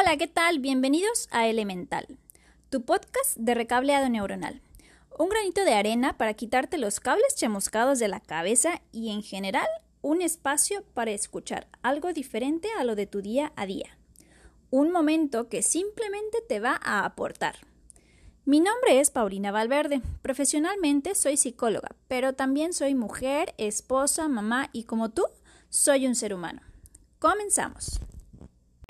Hola, ¿qué tal? Bienvenidos a Elemental, tu podcast de recableado neuronal. Un granito de arena para quitarte los cables chamuscados de la cabeza y en general un espacio para escuchar algo diferente a lo de tu día a día. Un momento que simplemente te va a aportar. Mi nombre es Paulina Valverde. Profesionalmente soy psicóloga, pero también soy mujer, esposa, mamá y como tú, soy un ser humano. Comenzamos.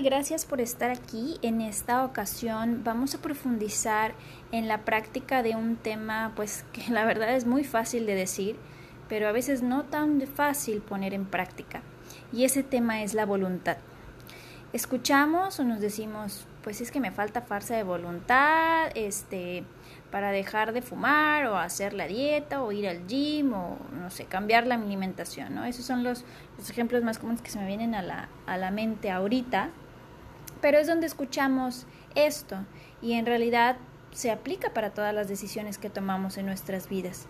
Gracias por estar aquí. En esta ocasión vamos a profundizar en la práctica de un tema pues que la verdad es muy fácil de decir, pero a veces no tan fácil poner en práctica. Y ese tema es la voluntad. Escuchamos o nos decimos, pues es que me falta fuerza de voluntad, este, para dejar de fumar o hacer la dieta o ir al gym o no sé, cambiar la alimentación, ¿no? Esos son los, los ejemplos más comunes que se me vienen a la, a la mente ahorita pero es donde escuchamos esto y en realidad se aplica para todas las decisiones que tomamos en nuestras vidas.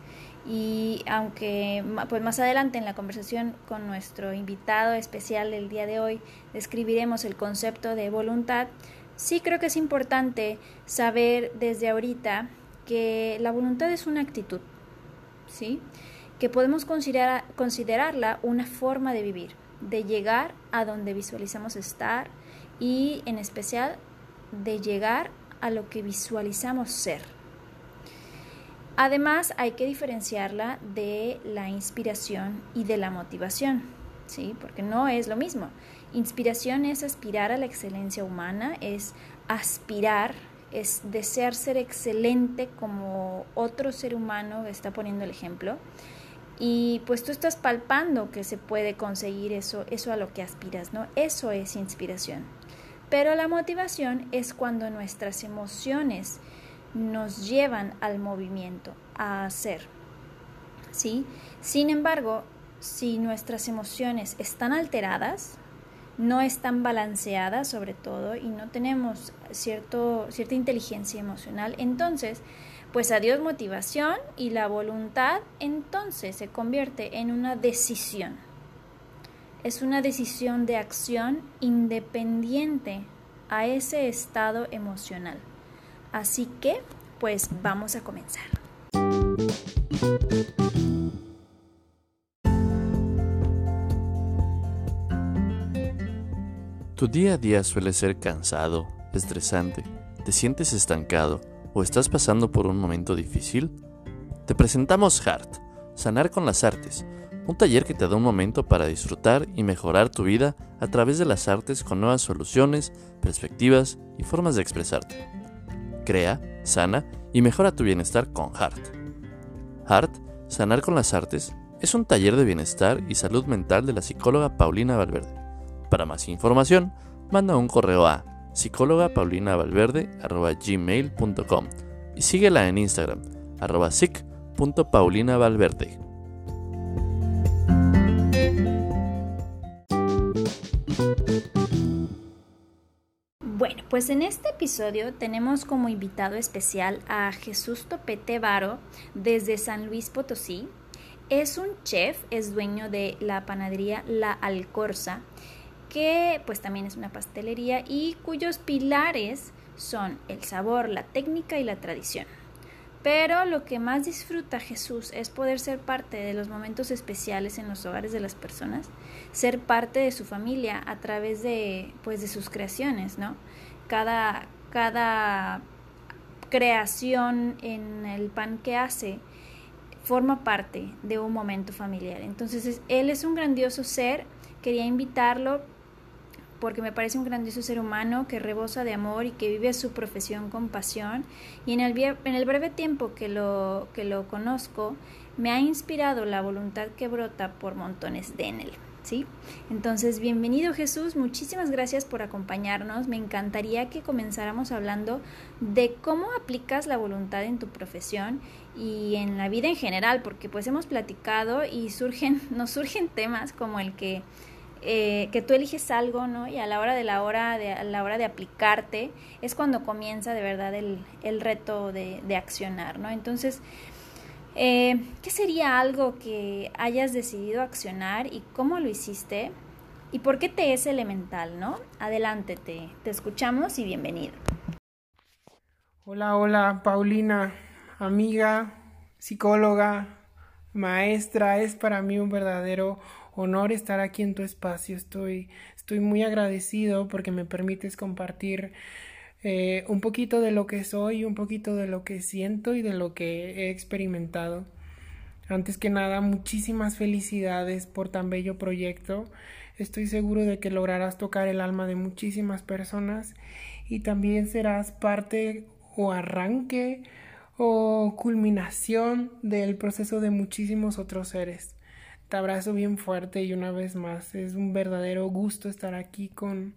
Y aunque pues más adelante en la conversación con nuestro invitado especial del día de hoy describiremos el concepto de voluntad, sí creo que es importante saber desde ahorita que la voluntad es una actitud, ¿sí? Que podemos considerar, considerarla una forma de vivir, de llegar a donde visualizamos estar, y en especial de llegar a lo que visualizamos ser. Además, hay que diferenciarla de la inspiración y de la motivación, ¿sí? Porque no es lo mismo. Inspiración es aspirar a la excelencia humana, es aspirar, es desear ser excelente como otro ser humano está poniendo el ejemplo. Y pues tú estás palpando que se puede conseguir eso, eso a lo que aspiras, ¿no? Eso es inspiración. Pero la motivación es cuando nuestras emociones nos llevan al movimiento, a hacer. ¿Sí? Sin embargo, si nuestras emociones están alteradas, no están balanceadas sobre todo y no tenemos cierto, cierta inteligencia emocional, entonces, pues adiós motivación y la voluntad entonces se convierte en una decisión es una decisión de acción independiente a ese estado emocional. Así que, pues vamos a comenzar. Tu día a día suele ser cansado, estresante, te sientes estancado o estás pasando por un momento difícil. Te presentamos Heart, Sanar con las Artes, un taller que te da un momento para disfrutar y mejorar tu vida a través de las artes con nuevas soluciones, perspectivas y formas de expresarte. Crea, sana y mejora tu bienestar con Heart. Heart, Sanar con las Artes, es un taller de bienestar y salud mental de la psicóloga Paulina Valverde. Para más información, manda un correo a psicólogapauline.valverde.gmail.com y síguela en Instagram, arroba. Pues en este episodio tenemos como invitado especial a Jesús Topete Varo desde San Luis Potosí. Es un chef, es dueño de la panadería La Alcorza, que pues también es una pastelería y cuyos pilares son el sabor, la técnica y la tradición. Pero lo que más disfruta Jesús es poder ser parte de los momentos especiales en los hogares de las personas, ser parte de su familia a través de pues de sus creaciones, ¿no? Cada cada creación en el pan que hace forma parte de un momento familiar. Entonces, él es un grandioso ser, quería invitarlo porque me parece un grandioso ser humano que rebosa de amor y que vive su profesión con pasión. Y en el, en el breve tiempo que lo, que lo conozco, me ha inspirado la voluntad que brota por montones de él. Entonces, bienvenido Jesús, muchísimas gracias por acompañarnos. Me encantaría que comenzáramos hablando de cómo aplicas la voluntad en tu profesión y en la vida en general, porque pues hemos platicado y surgen, nos surgen temas como el que eh, que tú eliges algo, ¿no? Y a la hora de la hora de, a la hora de aplicarte es cuando comienza de verdad el, el reto de, de, accionar, ¿no? Entonces, eh, ¿qué sería algo que hayas decidido accionar y cómo lo hiciste y por qué te es elemental, ¿no? Adelante, te, te escuchamos y bienvenido. Hola, hola, Paulina, amiga, psicóloga, maestra. Es para mí un verdadero honor estar aquí en tu espacio. Estoy, estoy muy agradecido porque me permites compartir eh, un poquito de lo que soy, un poquito de lo que siento y de lo que he experimentado. Antes que nada, muchísimas felicidades por tan bello proyecto. Estoy seguro de que lograrás tocar el alma de muchísimas personas y también serás parte o arranque o culminación del proceso de muchísimos otros seres. Te abrazo bien fuerte y una vez más es un verdadero gusto estar aquí con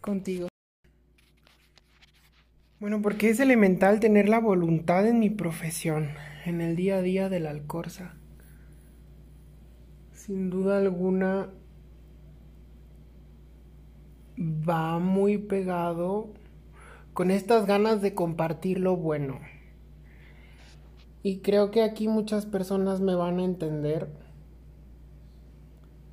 contigo. Bueno, porque es elemental tener la voluntad en mi profesión, en el día a día de la Alcorza. Sin duda alguna va muy pegado con estas ganas de compartir lo bueno. Y creo que aquí muchas personas me van a entender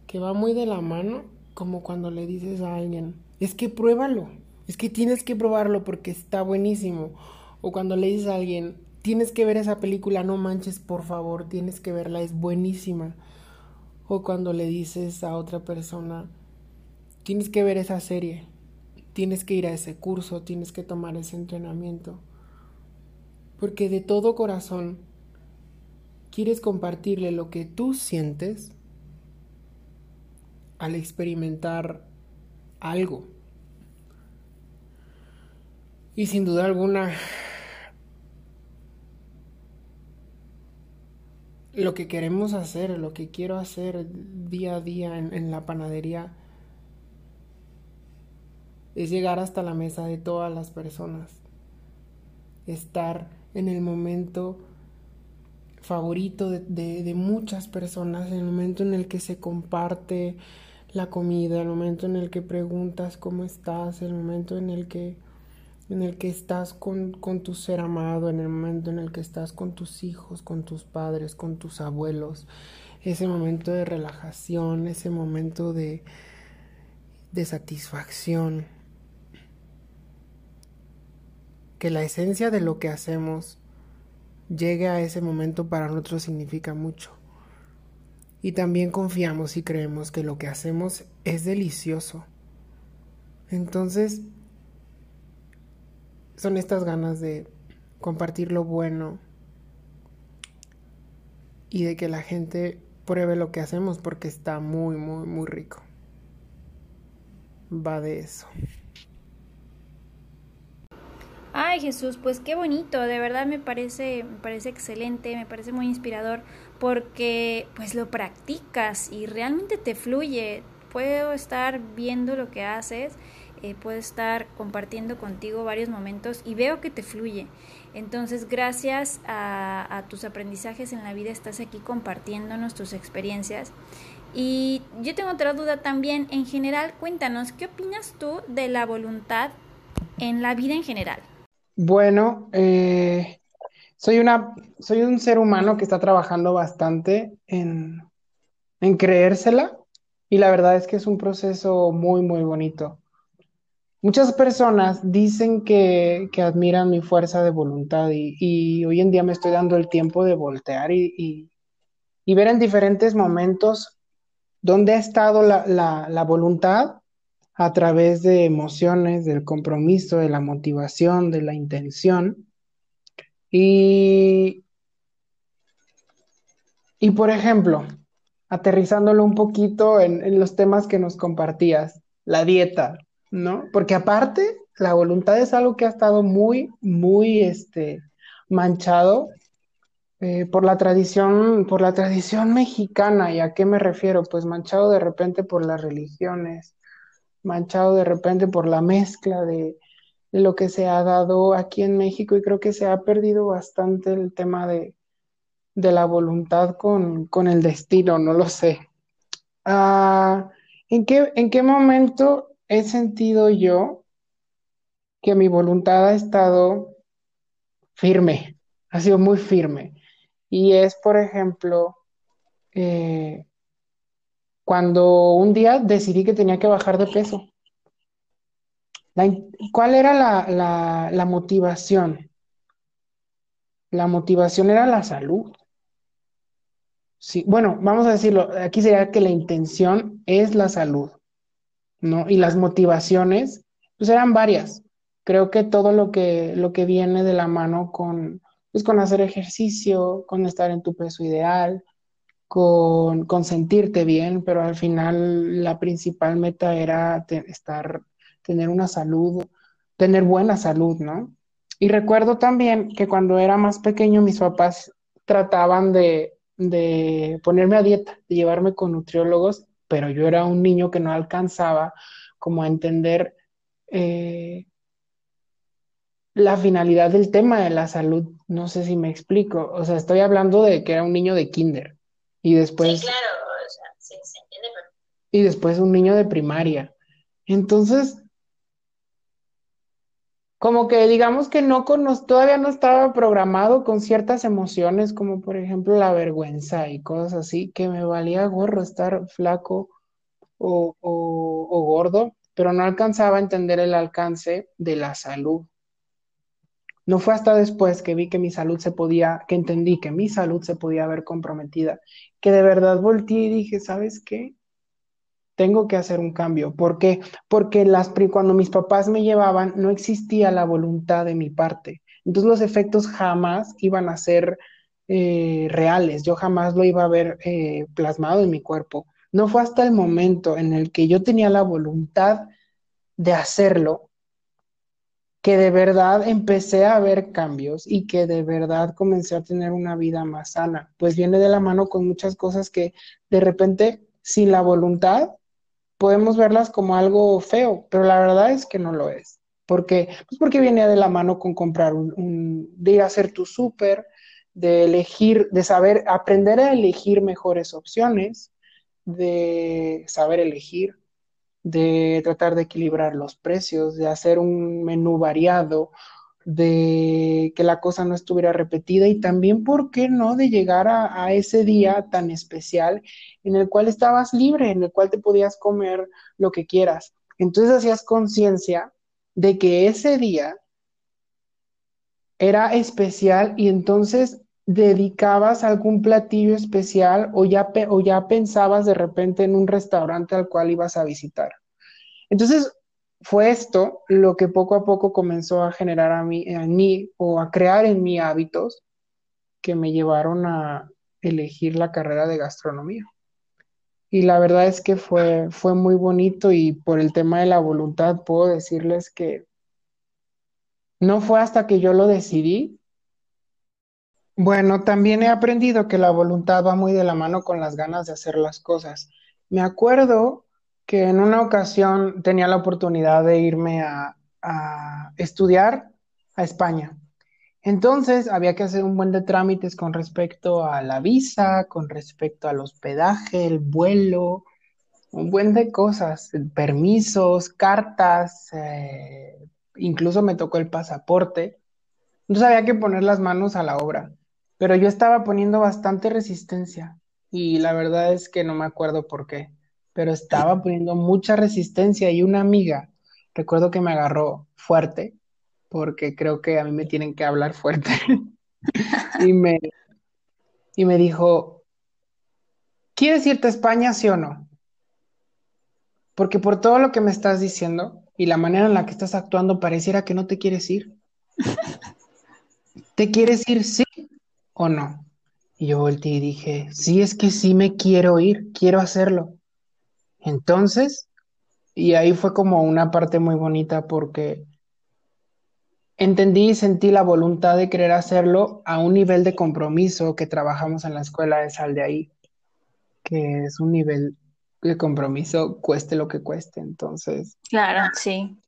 que va muy de la mano como cuando le dices a alguien, es que pruébalo es que tienes que probarlo porque está buenísimo. O cuando le dices a alguien, tienes que ver esa película, no manches, por favor, tienes que verla, es buenísima. O cuando le dices a otra persona, tienes que ver esa serie, tienes que ir a ese curso, tienes que tomar ese entrenamiento. Porque de todo corazón quieres compartirle lo que tú sientes al experimentar algo y sin duda alguna, lo que queremos hacer, lo que quiero hacer día a día en, la panadería, es llegar hasta la mesa de todas las personas, estar en el momento favorito de, muchas personas, en el momento en el que se comparte la comida, el momento en el que preguntas cómo estás, el momento en el que en el que estás con, tu ser amado, en el momento en el que estás con tus hijos, con tus padres, con tus abuelos, ese momento de relajación, ese momento de, de satisfacción. Que la esencia de lo que hacemos llegue a ese momento para nosotros significa mucho. Y también confiamos y creemos que lo que hacemos es delicioso. Entonces, son estas ganas de compartir lo bueno y de que la gente pruebe lo que hacemos porque está muy, muy, muy rico. Va de eso. Ay Jesús, pues qué bonito, de verdad me parece, me parece excelente, me parece muy inspirador porque pues lo practicas y realmente te fluye. Puedo estar viendo lo que haces eh, puedo estar compartiendo contigo varios momentos y veo que te fluye. Entonces, gracias a, tus aprendizajes en la vida, estás aquí compartiéndonos tus experiencias. Y yo tengo otra duda también. En general, cuéntanos, ¿qué opinas tú de la voluntad en la vida en general? Bueno, eh, soy, una, soy un ser humano que está trabajando bastante en, en creérsela y la verdad es que es un proceso muy, muy bonito. Muchas personas dicen que, admiran mi fuerza de voluntad y, hoy en día me estoy dando el tiempo de voltear y, ver en diferentes momentos dónde ha estado la, voluntad a través de emociones, del compromiso, de la motivación, de la intención. Y, y por ejemplo, aterrizándolo un poquito en, en los temas que nos compartías, la dieta, ¿no? Porque aparte, la voluntad es algo que ha estado muy, muy, este, manchado eh, por la tradición, por la tradición mexicana. ¿Y a qué me refiero? Pues manchado de repente por las religiones, manchado de repente por la mezcla de, lo que se ha dado aquí en México y creo que se ha perdido bastante el tema de, la voluntad con, el destino, no lo sé. Ah, ¿en, qué, ¿En qué momento he sentido yo que mi voluntad ha estado firme, ha sido muy firme. Y es, por ejemplo, eh, cuando un día decidí que tenía que bajar de peso. ¿Cuál era la, la motivación? La motivación era la salud. Sí, bueno, vamos a decirlo, aquí sería que la intención es la salud, ¿no? Y las motivaciones, pues eran varias. Creo que todo lo que, lo que viene de la mano con, pues con hacer ejercicio, con estar en tu peso ideal, con, con sentirte bien, pero al final la principal meta era estar, tener una salud, tener buena salud, ¿no? Y recuerdo también que cuando era más pequeño mis papás trataban de, de ponerme a dieta, de llevarme con nutriólogos, pero yo era un niño que no alcanzaba como a entender eh, la finalidad del tema de la salud. No sé si me explico. O sea, estoy hablando de que era un niño de kinder y después... Sí, claro, o sea, sí, se entiende. Y después un niño de primaria. Entonces, como que digamos que no todavía no estaba programado con ciertas emociones, como por ejemplo la vergüenza y cosas así, que me valía gorro estar flaco o, o gordo, pero no alcanzaba a entender el alcance de la salud. No fue hasta después que vi que mi salud se podía, que entendí que mi salud se podía ver comprometida, que de verdad volteé y dije, ¿sabes qué? Tengo que hacer un cambio. ¿Por qué? Porque las, cuando mis papás me llevaban, no existía la voluntad de mi parte. Entonces los efectos jamás iban a ser eh, reales, yo jamás lo iba a ver eh, plasmado en mi cuerpo. No fue hasta el momento en el que yo tenía la voluntad de hacerlo que de verdad empecé a ver cambios y que de verdad comencé a tener una vida más sana. Pues viene de la mano con muchas cosas que de repente, sin la voluntad, podemos verlas como algo feo, pero la verdad es que no lo es. ¿Por qué? Pues porque viene de la mano con comprar un, de ir a hacer tu súper, de elegir, de saber, aprender a elegir mejores opciones, de saber elegir, de tratar de equilibrar los precios, de hacer un menú variado, de que la cosa no estuviera repetida y también, ¿por qué no?, de llegar a, ese día tan especial en el cual estabas libre, en el cual te podías comer lo que quieras. Entonces hacías conciencia de que ese día era especial y entonces dedicabas algún platillo especial o ya, o ya pensabas de repente en un restaurante al cual ibas a visitar. Entonces, fue esto lo que poco a poco comenzó a generar a mí, en mí o a crear en mí hábitos que me llevaron a elegir la carrera de gastronomía. Y la verdad es que fue, fue muy bonito y por el tema de la voluntad puedo decirles que no fue hasta que yo lo decidí. Bueno, también he aprendido que la voluntad va muy de la mano con las ganas de hacer las cosas. Me acuerdo que en una ocasión tenía la oportunidad de irme a, estudiar a España. Entonces había que hacer un buen de trámites con respecto a la visa, con respecto al hospedaje, el vuelo, un buen de cosas, permisos, cartas, eh, incluso me tocó el pasaporte. Entonces había que poner las manos a la obra, pero yo estaba poniendo bastante resistencia y la verdad es que no me acuerdo por qué pero estaba poniendo mucha resistencia y una amiga, recuerdo que me agarró fuerte, porque creo que a mí me tienen que hablar fuerte, y, me, y me dijo, ¿quieres irte a España, sí o no? Porque por todo lo que me estás diciendo y la manera en la que estás actuando, pareciera que no te quieres ir. ¿Te quieres ir, sí o no? Y yo volteé y dije, sí, es que sí me quiero ir, quiero hacerlo. Entonces, y ahí fue como una parte muy bonita porque entendí y sentí la voluntad de querer hacerlo a un nivel de compromiso que trabajamos en la escuela de Sal de ahí, que es un nivel de compromiso cueste lo que cueste. Entonces, claro, sí.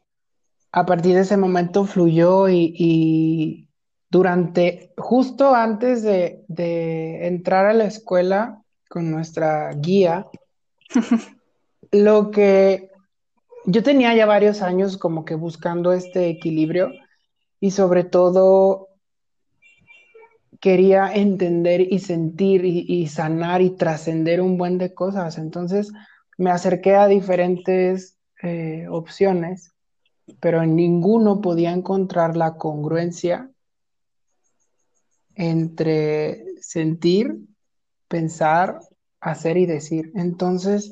A partir de ese momento fluyó y, durante, justo antes de, de entrar a la escuela con nuestra guía, Lo que yo tenía ya varios años como que buscando este equilibrio y sobre todo quería entender y sentir y, sanar y trascender un buen de cosas. Entonces me acerqué a diferentes eh, opciones, pero en ninguno podía encontrar la congruencia entre sentir, pensar, hacer y decir. Entonces,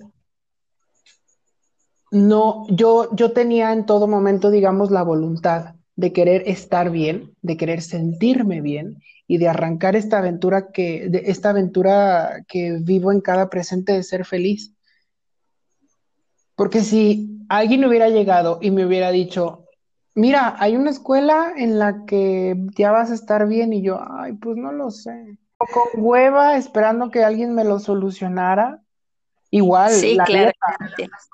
no, yo, yo tenía en todo momento, digamos, la voluntad de querer estar bien, de querer sentirme bien y de arrancar esta aventura que, de esta aventura que vivo en cada presente de ser feliz. Porque si alguien hubiera llegado y me hubiera dicho, mira, hay una escuela en la que ya vas a estar bien y yo, ay, pues no lo sé. Con hueva esperando que alguien me lo solucionara, Igual, sí, claro.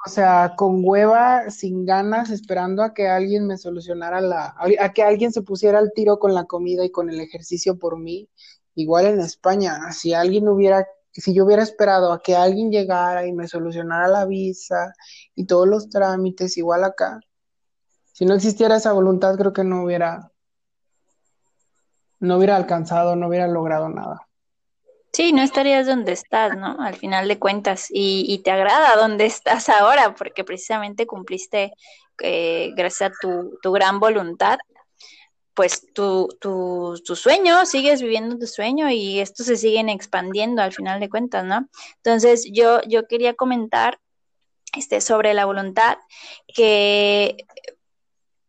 o sea, con hueva, sin ganas, esperando a que alguien me solucionara la, a que alguien se pusiera al tiro con la comida y con el ejercicio por mí. Igual en España, si alguien hubiera, si yo hubiera esperado a que alguien llegara y me solucionara la visa y todos los trámites, igual acá, si no existiera esa voluntad, creo que no hubiera, no hubiera alcanzado, no hubiera logrado nada. Sí, no estarías donde estás, ¿no? Al final de cuentas. Y, te agrada donde estás ahora, porque precisamente cumpliste, eh, gracias a tu, gran voluntad, pues tu, tu, sueño, sigues viviendo tu sueño y esto se siguen expandiendo al final de cuentas, ¿no? Entonces, yo, yo quería comentar este, sobre la voluntad que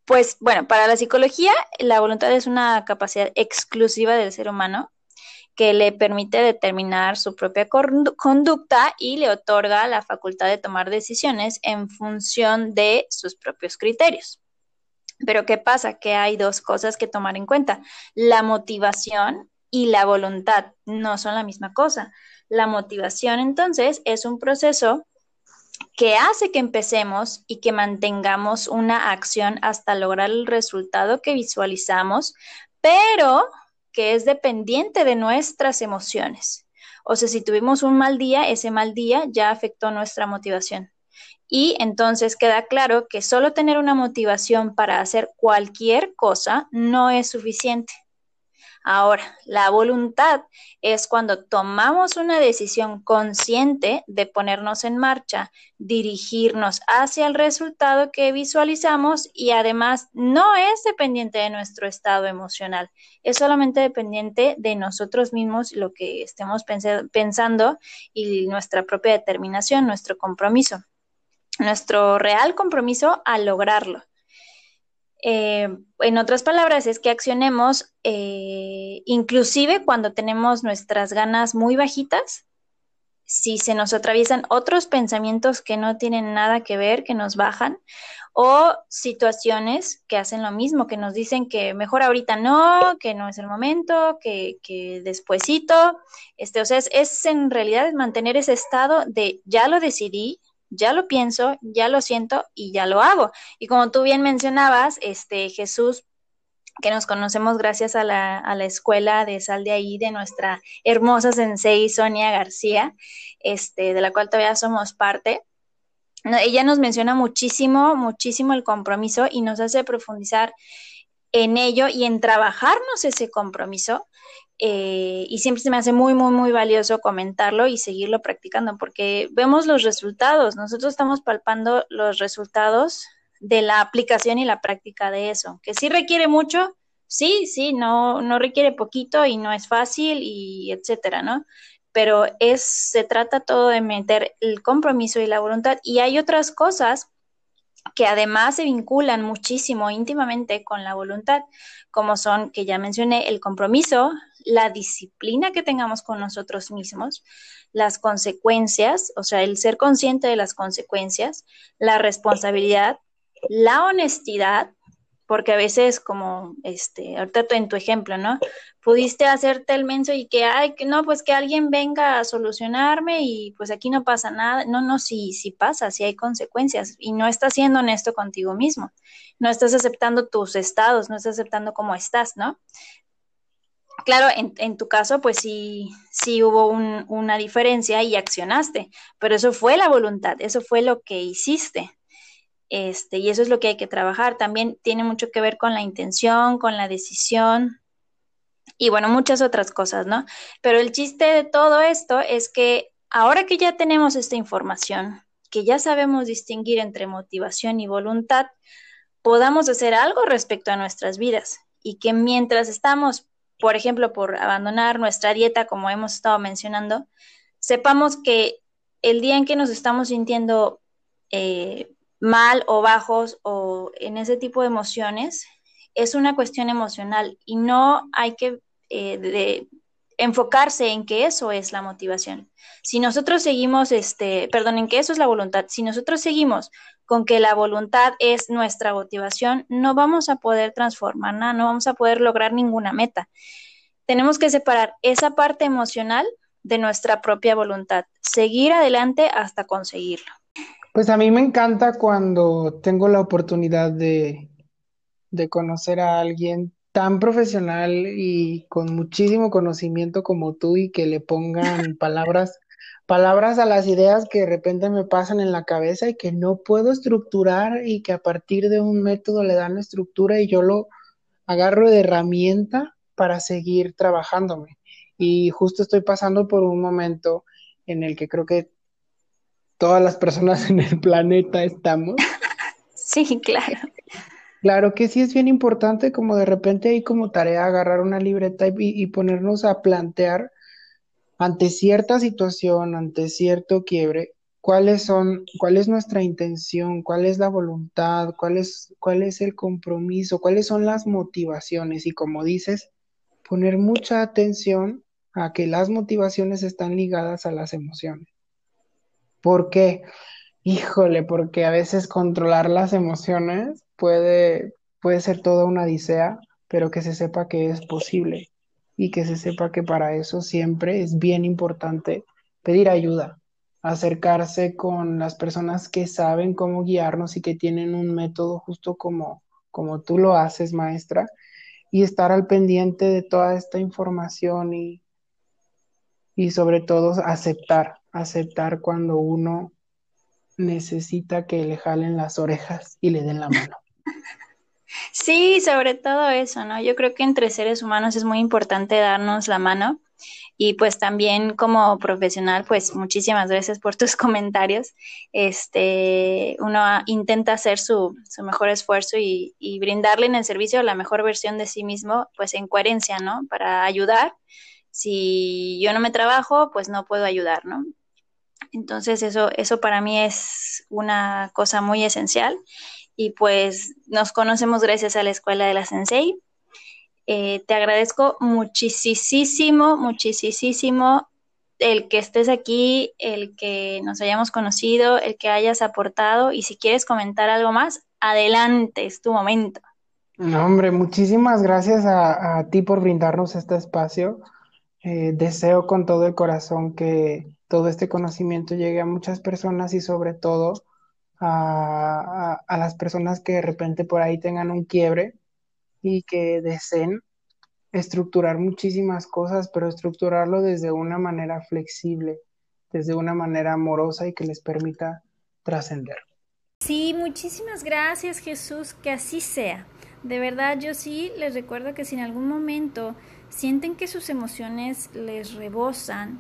pues bueno, para la psicología, la voluntad es una capacidad exclusiva del ser humano que le permite determinar su propia conducta y le otorga la facultad de tomar decisiones en función de sus propios criterios. Pero ¿qué pasa? Que hay dos cosas que tomar en cuenta. La motivación y la voluntad no son la misma cosa. La motivación entonces es un proceso que hace que empecemos y que mantengamos una acción hasta lograr el resultado que visualizamos, pero que es dependiente de nuestras emociones. O sea, si tuvimos un mal día, ese mal día ya afectó nuestra motivación. Y entonces queda claro que solo tener una motivación para hacer cualquier cosa no es suficiente. Ahora, la voluntad es cuando tomamos una decisión consciente de ponernos en marcha, dirigirnos hacia el resultado que visualizamos y además no es dependiente de nuestro estado emocional, es solamente dependiente de nosotros mismos, lo que estemos pensando y nuestra propia determinación, nuestro compromiso, nuestro real compromiso a lograrlo. Eh, en otras palabras, es que accionemos eh, inclusive cuando tenemos nuestras ganas muy bajitas, si se nos atraviesan otros pensamientos que no tienen nada que ver, que nos bajan, o situaciones que hacen lo mismo, que nos dicen que mejor ahorita no, que no es el momento, que, que despuesito, este, o sea, es, es en realidad mantener ese estado de ya lo decidí, ya lo pienso, ya lo siento y ya lo hago. Y como tú bien mencionabas, este Jesús, que nos conocemos gracias a la, escuela de Sal de ahí, de nuestra hermosa sensei Sonia García, este, de la cual todavía somos parte. Ella nos menciona muchísimo, muchísimo el compromiso y nos hace profundizar en ello y en trabajarnos ese compromiso eh, y siempre se me hace muy, muy, muy valioso comentarlo y seguirlo practicando porque vemos los resultados, nosotros estamos palpando los resultados de la aplicación y la práctica de eso, que sí requiere mucho, sí, sí, no, no requiere poquito y no es fácil y etcétera, ¿no? Pero es, se trata todo de meter el compromiso y la voluntad y hay otras cosas que además se vinculan muchísimo íntimamente con la voluntad, como son, que ya mencioné, el compromiso, la disciplina que tengamos con nosotros mismos, las consecuencias, o sea, el ser consciente de las consecuencias, la responsabilidad, la honestidad, porque a veces como, este, ahorita en tu ejemplo, ¿no? Pudiste hacerte el menso y que, ay, que no, pues que alguien venga a solucionarme y pues aquí no pasa nada. No, no, sí, sí pasa, sí hay consecuencias y no estás siendo honesto contigo mismo. No estás aceptando tus estados, no estás aceptando cómo estás, ¿no? Claro, en, tu caso, pues sí, sí hubo una diferencia y accionaste, pero eso fue la voluntad, eso fue lo que hiciste. Este, y eso es lo que hay que trabajar. También tiene mucho que ver con la intención, con la decisión y bueno, muchas otras cosas, ¿no? Pero el chiste de todo esto es que ahora que ya tenemos esta información, que ya sabemos distinguir entre motivación y voluntad, podamos hacer algo respecto a nuestras vidas y que mientras estamos, por ejemplo, por abandonar nuestra dieta, como hemos estado mencionando, sepamos que el día en que nos estamos sintiendo eh, mal o bajos o en ese tipo de emociones, es una cuestión emocional y no hay que eh, enfocarse en que eso es la motivación. Si nosotros seguimos, este, perdón, en que eso es la voluntad, si nosotros seguimos con que la voluntad es nuestra motivación, no vamos a poder transformarla, no vamos a poder lograr ninguna meta. Tenemos que separar esa parte emocional de nuestra propia voluntad, seguir adelante hasta conseguirlo. Pues a mí me encanta cuando tengo la oportunidad de, de conocer a alguien tan profesional y con muchísimo conocimiento como tú y que le pongan palabras, palabras a las ideas que de repente me pasan en la cabeza y que no puedo estructurar y que a partir de un método le dan estructura y yo lo agarro de herramienta para seguir trabajándome. Y justo estoy pasando por un momento en el que creo que todas las personas en el planeta estamos. Sí, claro. Claro que sí es bien importante como de repente hay como tarea agarrar una libreta y, ponernos a plantear ante cierta situación, ante cierto quiebre, cuáles son, cuál es nuestra intención, cuál es la voluntad, cuál es, cuál es el compromiso, cuáles son las motivaciones y como dices, poner mucha atención a que las motivaciones están ligadas a las emociones. ¿Por qué? Híjole, porque a veces controlar las emociones puede, puede ser toda una odisea, pero que se sepa que es posible y que se sepa que para eso siempre es bien importante pedir ayuda, acercarse con las personas que saben cómo guiarnos y que tienen un método justo como, como tú lo haces, maestra, y estar al pendiente de toda esta información y, y sobre todo aceptar, aceptar cuando uno necesita que le jalen las orejas y le den la mano. Sí, sobre todo eso, ¿no? Yo creo que entre seres humanos es muy importante darnos la mano y pues también como profesional, pues muchísimas gracias por tus comentarios. Este, uno intenta hacer su, su mejor esfuerzo y, y, brindarle en el servicio la mejor versión de sí mismo, pues en coherencia, ¿no? Para ayudar. Si yo no me trabajo, pues no puedo ayudar, ¿no? Entonces eso, eso para mí es una cosa muy esencial y pues nos conocemos gracias a la escuela de la Sensei. Eh, te agradezco muchísimo, muchísimo el que estés aquí, el que nos hayamos conocido, el que hayas aportado y si quieres comentar algo más, adelante, es tu momento. No, hombre, muchísimas gracias a, ti por brindarnos este espacio. Eh, deseo con todo el corazón que todo este conocimiento llegue a muchas personas y sobre todo a, las personas que de repente por ahí tengan un quiebre y que deseen estructurar muchísimas cosas, pero estructurarlo desde una manera flexible, desde una manera amorosa y que les permita trascender. Sí, muchísimas gracias Jesús, que así sea. De verdad, yo sí les recuerdo que si en algún momento sienten que sus emociones les rebosan,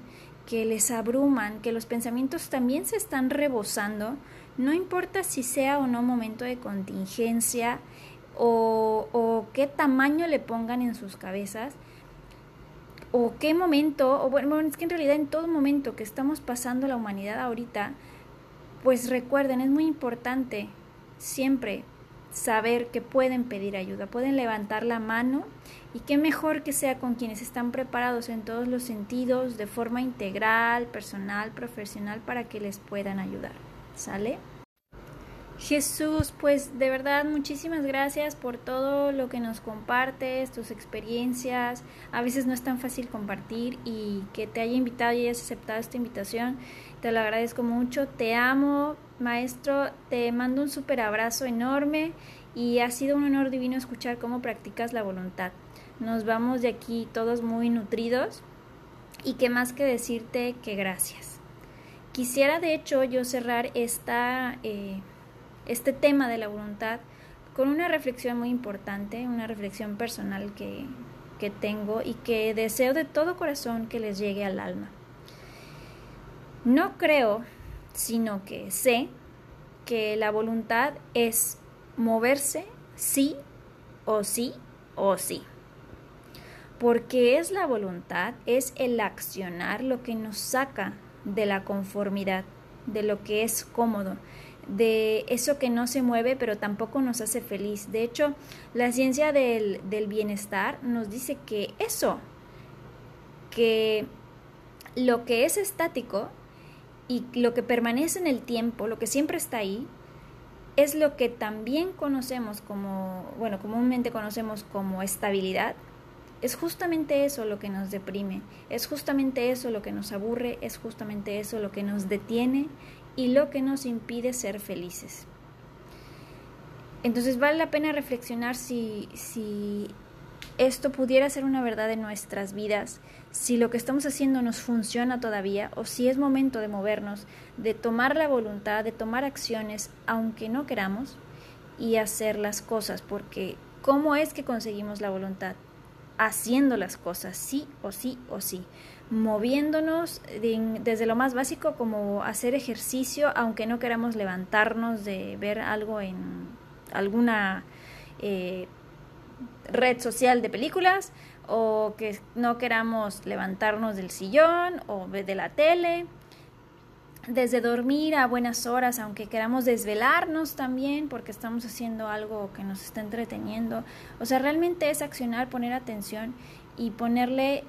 que les abruman, que los pensamientos también se están rebosando, no importa si sea o no momento de contingencia o, qué tamaño le pongan en sus cabezas, o qué momento, o bueno, es que en realidad en todo momento que estamos pasando la humanidad ahorita, pues recuerden, es muy importante siempre saber que pueden pedir ayuda, pueden levantar la mano y qué mejor que sea con quienes están preparados en todos los sentidos, de forma integral, personal, profesional, para que les puedan ayudar. ¿Sale? Jesús, pues de verdad muchísimas gracias por todo lo que nos compartes, tus experiencias. A veces no es tan fácil compartir y que te haya invitado y hayas aceptado esta invitación. Te lo agradezco mucho. Te amo, maestro. Te mando un súper abrazo enorme y ha sido un honor divino escuchar cómo practicas la voluntad. Nos vamos de aquí todos muy nutridos y qué más que decirte que gracias. Quisiera de hecho yo cerrar esta, eh, este tema de la voluntad con una reflexión muy importante, una reflexión personal que, que tengo y que deseo de todo corazón que les llegue al alma. No creo, sino que sé que la voluntad es moverse sí o sí o sí. Porque es la voluntad, es el accionar lo que nos saca de la conformidad, de lo que es cómodo, de eso que no se mueve pero tampoco nos hace feliz. De hecho, la ciencia del, del bienestar nos dice que eso, que lo que es estático y lo que permanece en el tiempo, lo que siempre está ahí, es lo que también conocemos como, bueno, comúnmente conocemos como estabilidad. Es justamente eso lo que nos deprime, es justamente eso lo que nos aburre, es justamente eso lo que nos detiene y lo que nos impide ser felices. Entonces vale la pena reflexionar si, si esto pudiera ser una verdad en nuestras vidas, si lo que estamos haciendo nos funciona todavía o si es momento de movernos, de tomar la voluntad, de tomar acciones aunque no queramos y hacer las cosas, porque ¿cómo es que conseguimos la voluntad? Haciendo las cosas, sí o sí o sí moviéndonos desde lo más básico como hacer ejercicio, aunque no queramos levantarnos de ver algo en alguna eh, red social de películas, o que no queramos levantarnos del sillón o de la tele, desde dormir a buenas horas, aunque queramos desvelarnos también porque estamos haciendo algo que nos está entreteniendo. O sea, realmente es accionar, poner atención y ponerle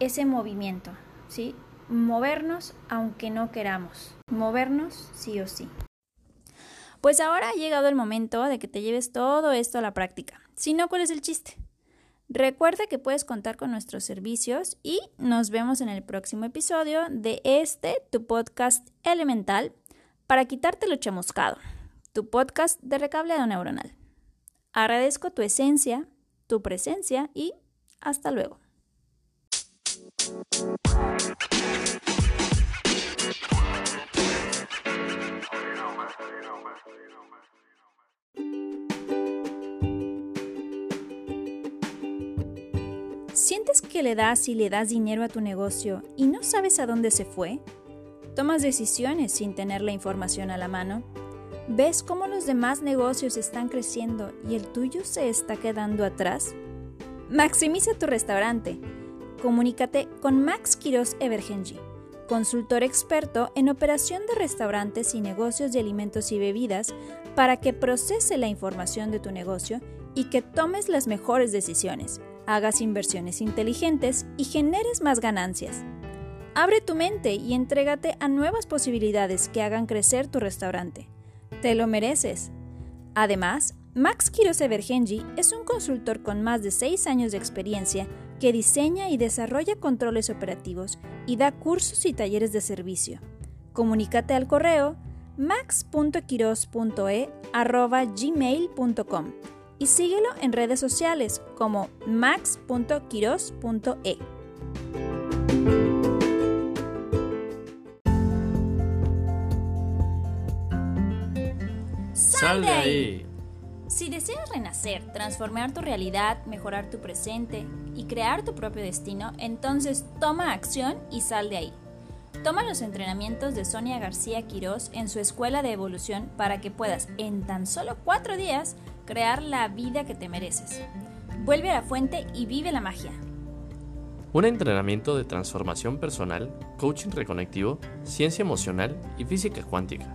ese movimiento, ¿sí? Movernos aunque no queramos, movernos sí o sí. Pues ahora ha llegado el momento de que te lleves todo esto a la práctica. Si no, ¿cuál es el chiste? Recuerda que puedes contar con nuestros servicios y nos vemos en el próximo episodio de este, tu podcast elemental, para quitarte lo chamuscado, tu podcast de recableado neuronal. Agradezco tu esencia, tu presencia y hasta luego. ¿Sientes que le das y le das dinero a tu negocio y no sabes a dónde se fue? ¿Tomas decisiones sin tener la información a la mano? ¿Ves cómo los demás negocios están creciendo y el tuyo se está quedando atrás? Maximiza tu restaurante comunícate con Max Quiroz Evergenji, consultor experto en operación de restaurantes y negocios de alimentos y bebidas, para que procese la información de tu negocio y que tomes las mejores decisiones, hagas inversiones inteligentes y generes más ganancias. Abre tu mente y entrégate a nuevas posibilidades que hagan crecer tu restaurante. Te lo mereces. Además, Max Quiroz Evergenji es un consultor con más de 6 años de experiencia que diseña y desarrolla controles operativos y da cursos y talleres de servicio. Comunícate al correo max.quiros.e@gmail.com y síguelo en redes sociales como max.quiros.e. ¡Sal de ahí! Si deseas renacer, transformar tu realidad, mejorar tu presente y crear tu propio destino, entonces toma acción y sal de ahí. Toma los entrenamientos de Sonia García Quirós en su escuela de evolución para que puedas, en tan solo cuatro días, crear la vida que te mereces. Vuelve a la fuente y vive la magia. Un entrenamiento de transformación personal, coaching reconectivo, ciencia emocional y física cuántica.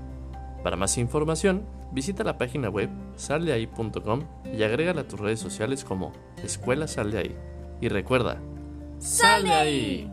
Para más información, visita la página web saldeahí.com y agrégala a tus redes sociales como Escuela Sal de Ahí. Y recuerda, ¡Sal de ahí!